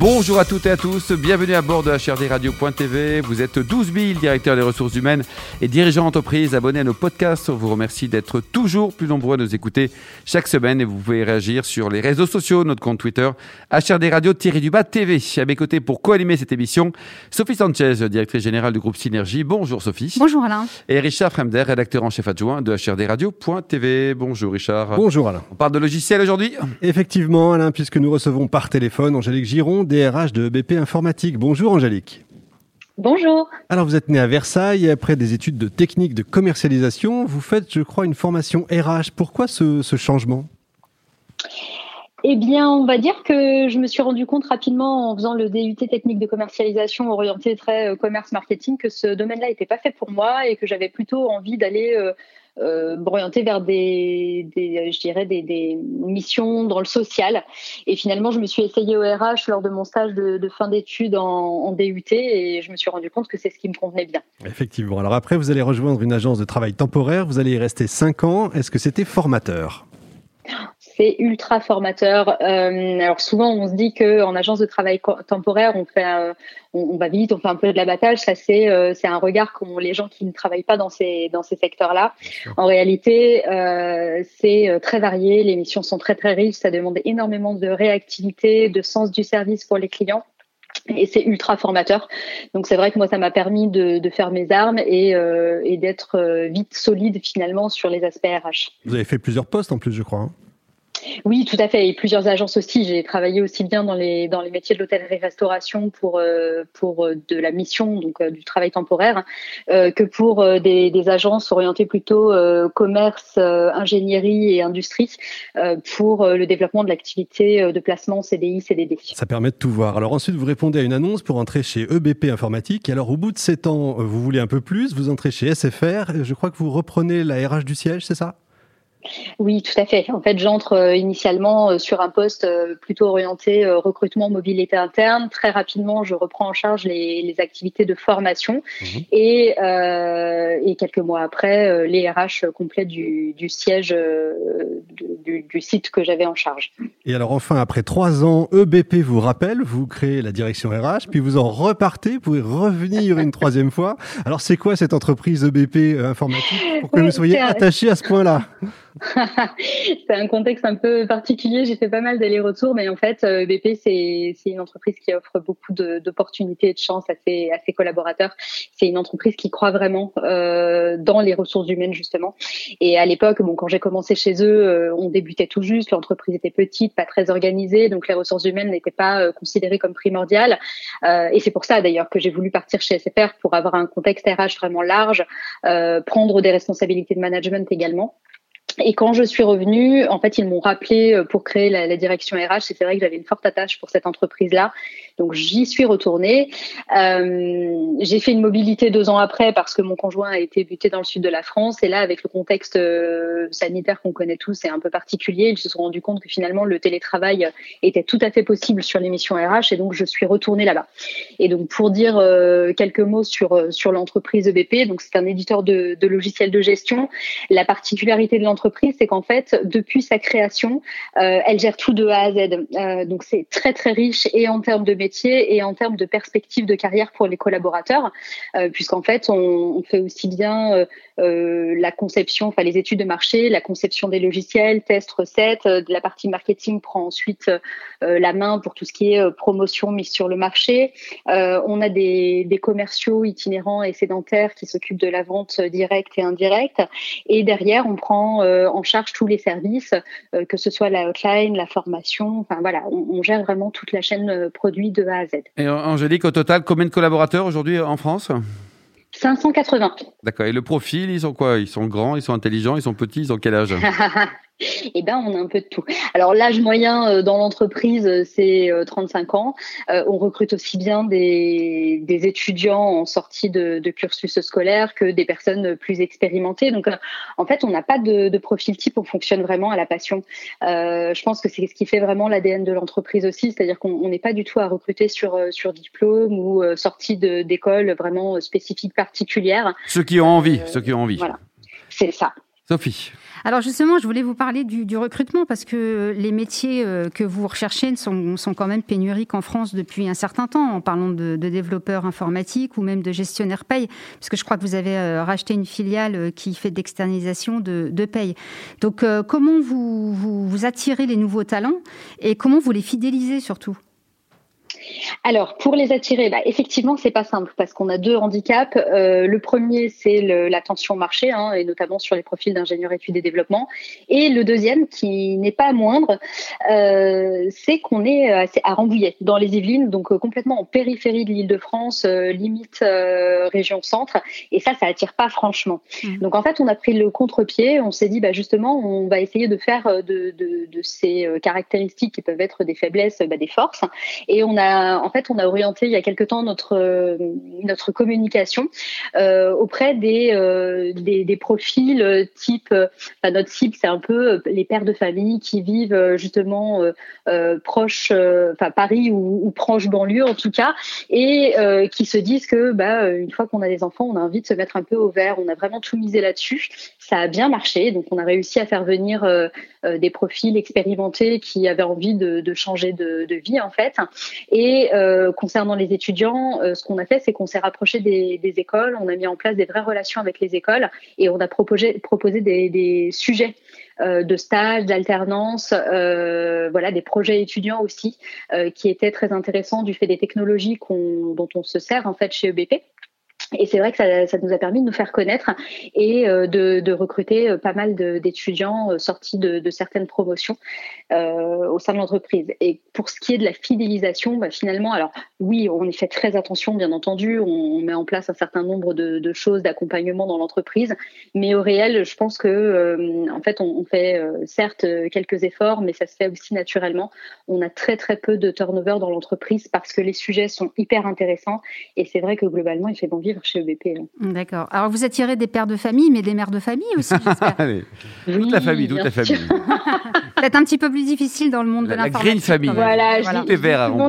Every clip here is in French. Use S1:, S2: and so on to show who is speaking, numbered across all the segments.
S1: Bonjour à toutes et à tous, bienvenue à bord de HRDRadio.tv. Vous êtes 12 000 directeurs des ressources humaines et dirigeants d'entreprise abonnés à nos podcasts. On vous remercie d'être toujours plus nombreux à nous écouter chaque semaine et vous pouvez réagir sur les réseaux sociaux, notre compte Twitter, HRDRadio-du-bas TV. À mes côtés pour co-animer cette émission, Sophie Sanchez, directrice générale du groupe Synergie. Bonjour Sophie.
S2: Bonjour Alain.
S1: Et Richard Fremder, rédacteur en chef adjoint de HRDRadio.tv. Bonjour Richard.
S3: Bonjour Alain.
S1: On parle de logiciel aujourd'hui?
S3: Effectivement Alain, puisque nous recevons par téléphone Angélique Giron, DRH de BP Informatique. Bonjour Angélique.
S4: Bonjour.
S3: Alors vous êtes né à Versailles et après des études de technique de commercialisation, vous faites, je crois, une formation RH. Pourquoi ce, ce changement?
S4: Eh bien, on va dire que je me suis rendu compte rapidement en faisant le DUT technique de commercialisation orienté très euh, commerce marketing que ce domaine-là n'était pas fait pour moi et que j'avais plutôt envie d'aller euh, euh, m'orienter vers des, je dirais des, missions dans le social. Et finalement, je me suis essayée au RH lors de mon stage de, fin d'études en, en, DUT et je me suis rendu compte que c'est ce qui me convenait bien.
S3: Effectivement. Alors après, vous allez rejoindre une agence de travail temporaire. Vous allez y rester cinq ans. Est-ce que c'était formateur?
S4: C'est ultra formateur. Euh, alors souvent, on se dit que en agence de travail temporaire, on fait, euh, on, on, va vite, on fait un peu de l'abattage. Ça, c'est euh, c'est un regard qu'ont les gens qui ne travaillent pas dans ces dans ces secteurs-là. En réalité, euh, c'est très varié. Les missions sont très très riches. Ça demande énormément de réactivité, de sens du service pour les clients et c'est ultra formateur. Donc c'est vrai que moi ça m'a permis de, de, faire mes armes et, euh, et d'être vite solide finalement sur les aspects RH.
S3: Vous avez fait plusieurs postes en plus, je crois. Hein
S4: oui, tout à fait. Et plusieurs agences aussi. J'ai travaillé aussi bien dans les dans les métiers de l'hôtellerie-restauration pour euh, pour euh, de la mission, donc euh, du travail temporaire, que pour des, agences orientées plutôt commerce, ingénierie et industrie pour le développement de l'activité de placement CDI, CDD.
S3: Ça permet de tout voir. Alors ensuite, vous répondez à une annonce pour entrer chez EBP Informatique. Alors au bout de sept ans, vous voulez un peu plus, vous entrez chez SFR. Je crois que vous reprenez la RH du siège, c'est ça?
S4: Oui, tout à fait. En fait, j'entre euh, initialement euh, sur un poste euh, plutôt orienté recrutement, mobilité interne. Très rapidement, je reprends en charge les, les activités de formation mmh. et, euh, et, quelques mois après, les RH complets du, du siège du, du, site que j'avais en charge.
S3: Et alors enfin, après trois ans, EBP vous rappelle, vous créez la direction RH, puis vous en repartez, vous pouvez revenir une troisième fois. Alors c'est quoi cette entreprise EBP informatique? Pour que oui, vous soyez attaché à ce point-là?
S4: c'est un contexte un peu particulier. J'ai fait pas mal d'allers-retours, mais en fait, euh, BP, c'est une entreprise qui offre beaucoup d'opportunités et de chances à ses, à ses collaborateurs. C'est une entreprise qui croit vraiment euh, dans les ressources humaines, justement. Et à l'époque, bon, quand j'ai commencé chez eux, euh, on débutait tout juste. L'entreprise était petite, pas très organisée, donc les ressources humaines n'étaient pas euh, considérées comme primordiales. Et c'est pour ça, d'ailleurs, que j'ai voulu partir chez SFR pour avoir un contexte RH vraiment large, prendre des responsabilités de management également. Et quand je suis revenue, en fait, ils m'ont rappelé euh, pour créer la, direction RH. C'est vrai que j'avais une forte attache pour cette entreprise-là. Donc, j'y suis retournée. Euh, j'ai fait une mobilité deux ans après parce que mon conjoint a été buté dans le sud de la France. Et là, avec le contexte euh, sanitaire qu'on connaît tous, c'est un peu particulier. Ils se sont rendus compte que finalement, le télétravail était tout à fait possible sur l'émission RH. Et donc, je suis retournée là-bas. Et donc, pour dire quelques mots sur, sur l'entreprise EBP, donc c'est un éditeur de, de logiciels de gestion. La particularité de l'entreprise, c'est qu'en fait, depuis sa création, euh, elle gère tout de A à Z. Euh, donc c'est très très riche et en termes de métier et en termes de perspectives de carrière pour les collaborateurs, euh, puisqu'en fait, on, fait aussi bien la conception, enfin les études de marché, la conception des logiciels, tests, recettes. la partie marketing prend ensuite la main pour tout ce qui est promotion mise sur le marché. on a des, des commerciaux itinérants et sédentaires qui s'occupent de la vente directe et indirecte. Et derrière, on prend en charge tous les services, euh, que ce soit la hotline, la formation. Enfin voilà, on, on gère vraiment toute la chaîne euh, produit de A à Z.
S1: Et Angélique, au total, combien de collaborateurs aujourd'hui en France?
S4: 580.
S1: D'accord. Et le profil, ils sont quoi? Ils sont grands, ils sont intelligents, ils sont petits, ils ont quel âge?
S4: eh ben, on a un peu de tout. Alors l'âge moyen euh, dans l'entreprise, euh, c'est 35 euh, ans. on recrute aussi bien des, étudiants en sortie de, cursus scolaire que des personnes plus expérimentées. Donc en fait, on n'a pas de, profil type, on fonctionne vraiment à la passion. je pense que c'est ce qui fait vraiment l'ADN de l'entreprise aussi, c'est-à-dire qu'on n'est pas du tout à recruter sur, sur diplôme ou sortie d'école vraiment spécifique particulière.
S1: Ceux qui ont envie, ceux qui ont envie.
S4: Voilà, c'est ça.
S1: Sophie.
S2: Alors justement, je voulais vous parler du, recrutement parce que les métiers euh, que vous recherchez sont, quand même pénuriques en France depuis un certain temps, en parlant de, développeurs informatiques ou même de gestionnaires paye, puisque je crois que vous avez euh, racheté une filiale euh, qui fait d'externalisation de, de, paye. Donc comment vous, vous attirez les nouveaux talents et comment vous les fidélisez surtout?
S4: Alors, pour les attirer, bah, effectivement, c'est pas simple parce qu'on a deux handicaps. Euh, le premier, c'est la tension marché, hein, et notamment sur les profils d'ingénieurs études et développement. Et le deuxième, qui n'est pas moindre, euh, c'est qu'on est à Rambouillet, dans les Yvelines, donc euh, complètement en périphérie de l'Île-de-France, limite région centre. Et ça, ça attire pas franchement. Mmh. Donc en fait, on a pris le contre-pied. On s'est dit, bah, justement, on va essayer de faire de, ces caractéristiques qui peuvent être des faiblesses, bah, des forces. Et on a en fait, on a orienté il y a quelque temps notre euh, notre communication euh, auprès des, euh, des, profils type. notre cible, c'est un peu les pères de famille qui vivent justement proche, enfin Paris ou, proche banlieue en tout cas, et qui se disent que bah, une fois qu'on a des enfants, on a envie de se mettre un peu au vert. On a vraiment tout misé là-dessus. Ça a bien marché, donc on a réussi à faire venir des profils expérimentés qui avaient envie de, de changer de, de, vie en fait. Et euh, concernant les étudiants, euh, ce qu'on a fait, c'est qu'on s'est rapproché des, écoles, on a mis en place des vraies relations avec les écoles et on a proposé, proposé des, sujets euh, de stage, d'alternance, voilà, des projets étudiants aussi, qui étaient très intéressants du fait des technologies dont on se sert en fait chez EBP. Et c'est vrai que ça, nous a permis de nous faire connaître et euh, de, recruter euh, pas mal d'étudiants euh, sortis de, certaines promotions au sein de l'entreprise. Et pour ce qui est de la fidélisation, bah, finalement, alors oui, on y fait très attention, bien entendu. On, met en place un certain nombre de, choses d'accompagnement dans l'entreprise, mais au réel, je pense que en fait, on fait certes quelques efforts, mais ça se fait aussi naturellement. On a très très peu de turnover dans l'entreprise parce que les sujets sont hyper intéressants et c'est vrai que globalement, il fait bon vivre chez EBP.
S2: D'accord. Alors vous attirez des pères de famille, mais des mères de famille aussi, j'espère.
S1: toute la famille, toute la famille.
S2: Peut-être un petit peu plus difficile dans le monde de l'informatique.
S1: La green famille.
S4: Voilà, voilà. je dis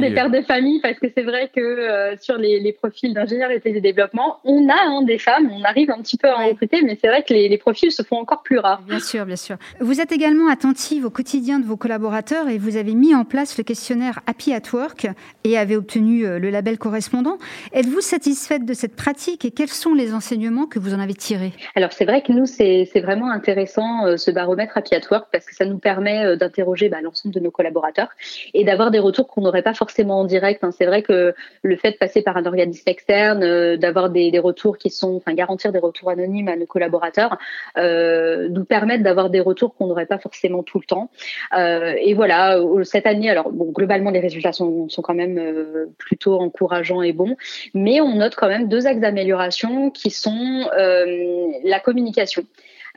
S4: des pères de famille parce que c'est vrai que euh, sur les, profils d'ingénieurs et de développement, on a hein, des femmes, on arrive un petit peu à en recruter, mais c'est vrai que les, profils se font encore plus rares.
S2: Bien sûr, bien sûr. Vous êtes également attentive au quotidien de vos collaborateurs et vous avez mis en place le questionnaire Happy at Work et avez obtenu euh, le label correspondant. Êtes-vous satisfaite de cette pratique et quels sont les enseignements que vous en avez tirés?
S4: Alors c'est vrai que nous, c'est vraiment intéressant euh, ce baromètre Happy at Work parce que ça nous permet euh, d'interroger bah, l'ensemble de nos collaborateurs et d'avoir des retours qu'on n'aurait pas forcément en direct. Hein. C'est vrai que le fait de passer par un organisme externe, euh, d'avoir des, des, retours qui sont, enfin garantir des retours anonymes à nos collaborateurs, nous permettent d'avoir des retours qu'on n'aurait pas forcément tout le temps. Et voilà, cette année, alors bon, globalement les résultats sont, sont quand même plutôt encourageants et bons, mais on note quand même deux axes améliorations qui sont euh, la communication.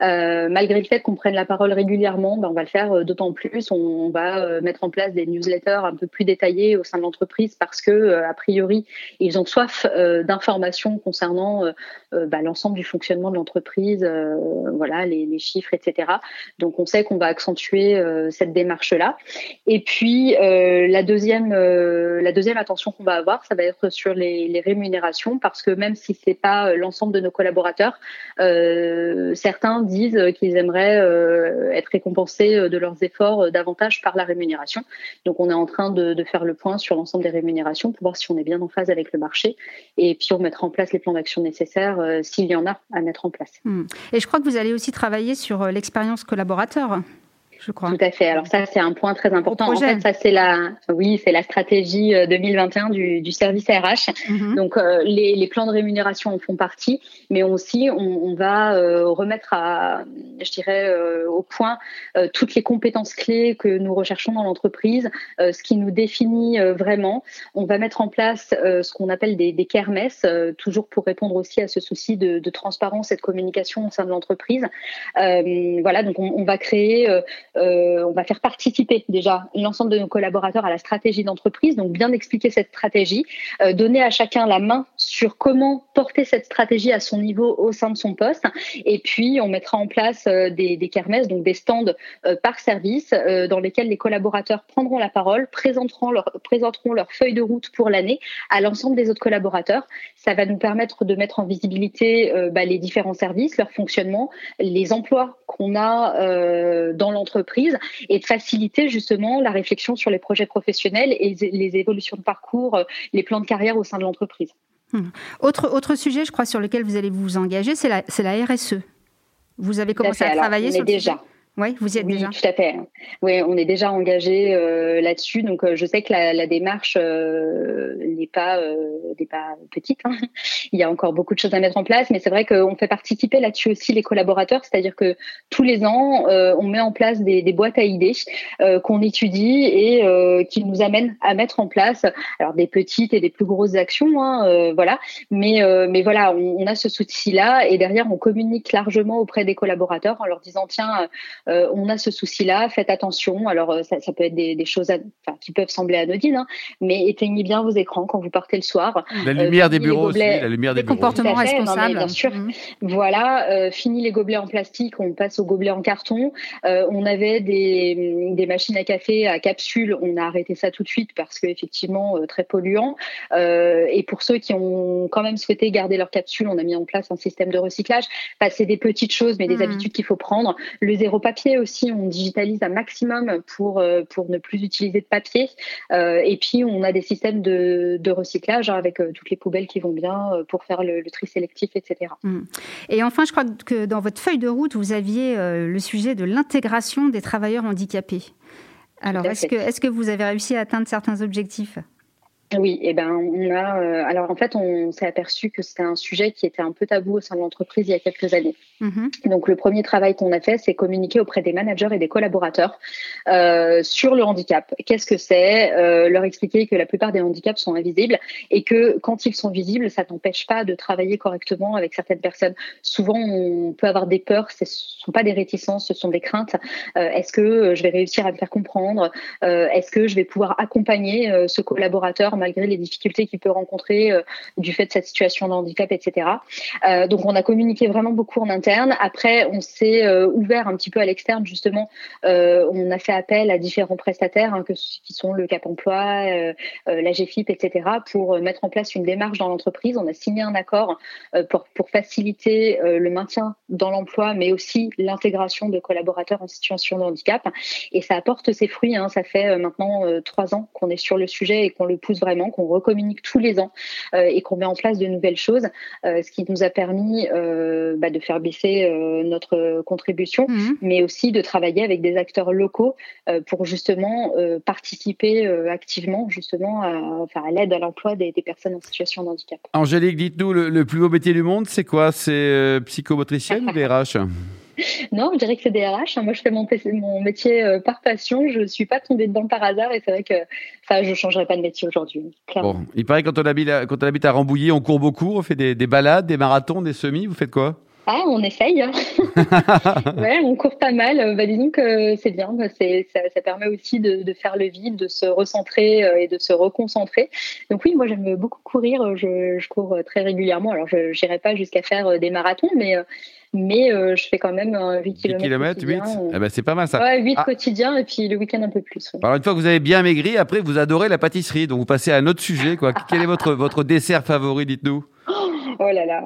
S4: Euh, malgré le fait qu'on prenne la parole régulièrement, ben, on va le faire euh, d'autant plus. On, va euh, mettre en place des newsletters un peu plus détaillés au sein de l'entreprise parce que, a priori, ils ont soif d'informations concernant ben, l'ensemble du fonctionnement de l'entreprise, voilà, les, chiffres, etc. Donc, on sait qu'on va accentuer cette démarche-là. Et puis, la deuxième, attention qu'on va avoir, ça va être sur les, les rémunérations parce que même si c'est pas l'ensemble de nos collaborateurs, certains disent qu'ils aimeraient euh, être récompensés euh, de leurs efforts euh, davantage par la rémunération. Donc on est en train de, faire le point sur l'ensemble des rémunérations pour voir si on est bien en phase avec le marché et puis on mettra en place les plans d'action nécessaires s'il y en a à mettre en place.
S2: Hmm. Et je crois que vous allez aussi travailler sur l'expérience collaborateur. Je crois.
S4: Tout à fait. Alors ça, c'est un point très important. En fait, ça c'est la, oui, c'est la stratégie 2021 du, du service RH. Mhm. Donc les, les, plans de rémunération en font partie, mais aussi on, on va remettre à, je dirais, au point toutes les compétences clés que nous recherchons dans l'entreprise, ce qui nous définit vraiment. On va mettre en place ce qu'on appelle des, des kermesses, toujours pour répondre aussi à ce souci de, de transparence et de communication au sein de l'entreprise. Euh, voilà, donc on, on va créer, euh, on va faire participer déjà l'ensemble de nos collaborateurs à la stratégie d'entreprise, donc bien expliquer cette stratégie, euh, donner à chacun la main sur comment porter cette stratégie à son niveau au sein de son poste, et puis on mettra en place euh, des, kermesses, donc des stands par service, dans lesquels les collaborateurs prendront la parole, présenteront leur, feuille de route pour l'année à l'ensemble des autres collaborateurs. Ça va nous permettre de mettre en visibilité bah, les différents services, leur fonctionnement, les emplois qu'on a euh, dans l'entreprise et de faciliter justement la réflexion sur les projets professionnels et les évolutions de parcours, euh, les plans de carrière au sein de l'entreprise.
S2: Hmm. Autre, autre sujet, je crois, sur lequel vous allez vous engager, c'est la, la RSE. Vous avez commencé à travailler sur
S4: déjà.
S2: Oui, vous y êtes
S4: oui,
S2: déjà.
S4: Tout à fait. Oui, on est déjà engagé euh, là-dessus. Donc, euh, je sais que la, la démarche euh, n'est pas euh, n'est pas petite. Hein. Il y a encore beaucoup de choses à mettre en place, mais c'est vrai qu'on fait participer là-dessus aussi les collaborateurs. C'est-à-dire que tous les ans, euh, on met en place des, des boîtes à idées qu'on étudie et qui nous amènent à mettre en place alors des petites et des plus grosses actions, hein, voilà. Mais mais voilà, on, on a ce souci-là et derrière, on communique largement auprès des collaborateurs en leur disant tiens euh, on a ce souci-là, faites attention. Alors, euh, ça, peut être des, choses qui peuvent sembler anodines, hein, mais éteignez bien vos écrans quand vous partez le soir.
S1: La lumière des bureaux aussi, la lumière des,
S2: comportements responsables.
S4: bien sûr. Mhm. Voilà, fini les gobelets en plastique, on passe aux gobelets en carton. on avait des, machines à café à capsules, on a arrêté ça tout de suite parce qu'effectivement, très polluant. et pour ceux qui ont quand même souhaité garder leurs capsules, on a mis en place un système de recyclage. c'est des petites choses, mais des mhm. habitudes qu'il faut prendre. Le zéro papier aussi, on digitalise un maximum pour, euh, pour ne plus utiliser de papier. Euh, et puis, on a des systèmes de, de recyclage hein, avec euh, toutes les poubelles qui vont bien pour faire le, tri sélectif, etc.
S2: Mmh. Et enfin, je crois que dans votre feuille de route, vous aviez le sujet de l'intégration des travailleurs handicapés. Alors, est-ce que, est que vous avez réussi à atteindre certains objectifs?
S4: Oui, et eh ben on a. Euh, alors en fait, on s'est aperçu que c'était un sujet qui était un peu tabou au sein de l'entreprise il y a quelques années. Mm-hmm. Donc le premier travail qu'on a fait, c'est communiquer auprès des managers et des collaborateurs euh, sur le handicap. Qu'est-ce que c'est euh, Leur expliquer que la plupart des handicaps sont invisibles et que quand ils sont visibles, ça n'empêche pas de travailler correctement avec certaines personnes. Souvent, on peut avoir des peurs. Ce sont pas des réticences, ce sont des craintes. Est-ce que je vais réussir à me faire comprendre? Est-ce que je vais pouvoir accompagner ce collaborateur malgré les difficultés qu'il peut rencontrer euh, du fait de cette situation de handicap, etc. Euh, donc on a communiqué vraiment beaucoup en interne. Après, on s'est euh, ouvert un petit peu à l'externe justement. on a fait appel à différents prestataires hein, que, qui sont le Cap Emploi, la GFIP, etc. pour mettre en place une démarche dans l'entreprise. On a signé un accord pour, pour faciliter le maintien dans l'emploi, mais aussi l'intégration de collaborateurs en situation de handicap. Et ça apporte ses fruits. Hein. Ça fait maintenant trois ans qu'on est sur le sujet et qu'on le pousse vraiment qu'on recommunique tous les ans euh, et qu'on met en place de nouvelles choses, euh, ce qui nous a permis euh, bah, de faire baisser notre contribution, mhm. mais aussi de travailler avec des acteurs locaux pour justement participer activement justement à, à l'aide à l'emploi des, personnes en situation de handicap.
S1: Angélique, dites-nous, le, plus beau métier du monde, c'est quoi? C'est psychomotricienne ou RH
S4: non, je dirais que c'est des RH. Moi, je fais mon, mon métier euh, par passion. Je ne suis pas tombée dedans par hasard et c'est vrai que ça, je ne changerai pas de métier aujourd'hui.
S1: Bon, il paraît que quand on habite à, quand on habite à Rambouillet, on court beaucoup, on fait des, balades, des marathons, des semis. Vous faites quoi?
S4: Ah, on essaye. Hein. ouais, on court pas mal. Bah, disons que c'est bien. Ça, ça, permet aussi de, faire le vide, de se recentrer euh, et de se reconcentrer. Donc oui, moi j'aime beaucoup courir. Je, je, cours très régulièrement. Alors je n'irai pas jusqu'à faire euh, des marathons, mais mais euh, je fais quand même 8 km.
S1: 8 8 eh ben, C'est pas mal ça.
S4: Ouais, 8 ah. quotidiens et puis le week-end un peu plus.
S1: Alors, une fois que vous avez bien maigri, après, vous adorez la pâtisserie. Donc, vous passez à un autre sujet. Quoi. Quel est votre, votre dessert favori Dites-nous?
S4: Oh là là,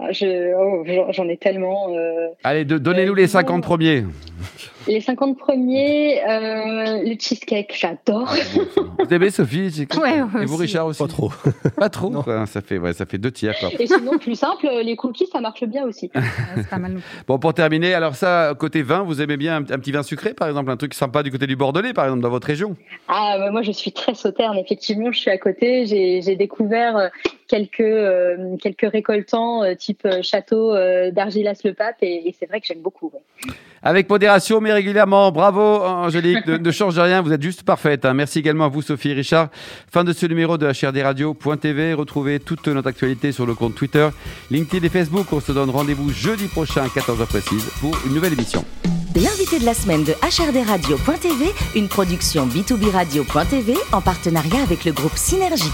S4: oh, j'en ai tellement.
S1: Allez, donnez-nous les 50 premiers.
S4: Les 50 premiers, euh, le cheesecake, j'adore.
S1: Ah, vous aimez Sophie
S2: ouais,
S1: Et vous Richard aussi
S3: Pas trop.
S1: Pas trop Ça, fait, ouais, ça fait deux tiers. Quoi.
S4: Et sinon, plus simple, les cookies, ça marche bien aussi.
S2: c'est pas mal.
S1: Bon, pour terminer, alors ça, côté vin, vous aimez bien un, petit vin sucré, par exemple Un truc sympa du côté du Bordelais, par exemple, dans votre région?
S4: Ah, bah, moi, je suis très sauterne. Effectivement, je suis à côté. J'ai découvert euh, quelques, euh, quelques récoltants type château d'Argilas-le-Pape et, et c'est vrai que j'aime beaucoup.
S1: Avec modération, mais régulièrement. Bravo, Angélique. Ne, change rien, vous êtes juste parfaite. Hein. Merci également à vous, Sophie et Richard. Fin de ce numéro de HRDRadio.tv. Retrouvez toute notre actualité sur le compte Twitter, LinkedIn et Facebook. On se donne rendez-vous jeudi prochain à 14h précise pour une nouvelle émission.
S5: L'invité de la semaine de HRDRadio.tv, une production B2B Radio.tv en partenariat avec le groupe Synergie.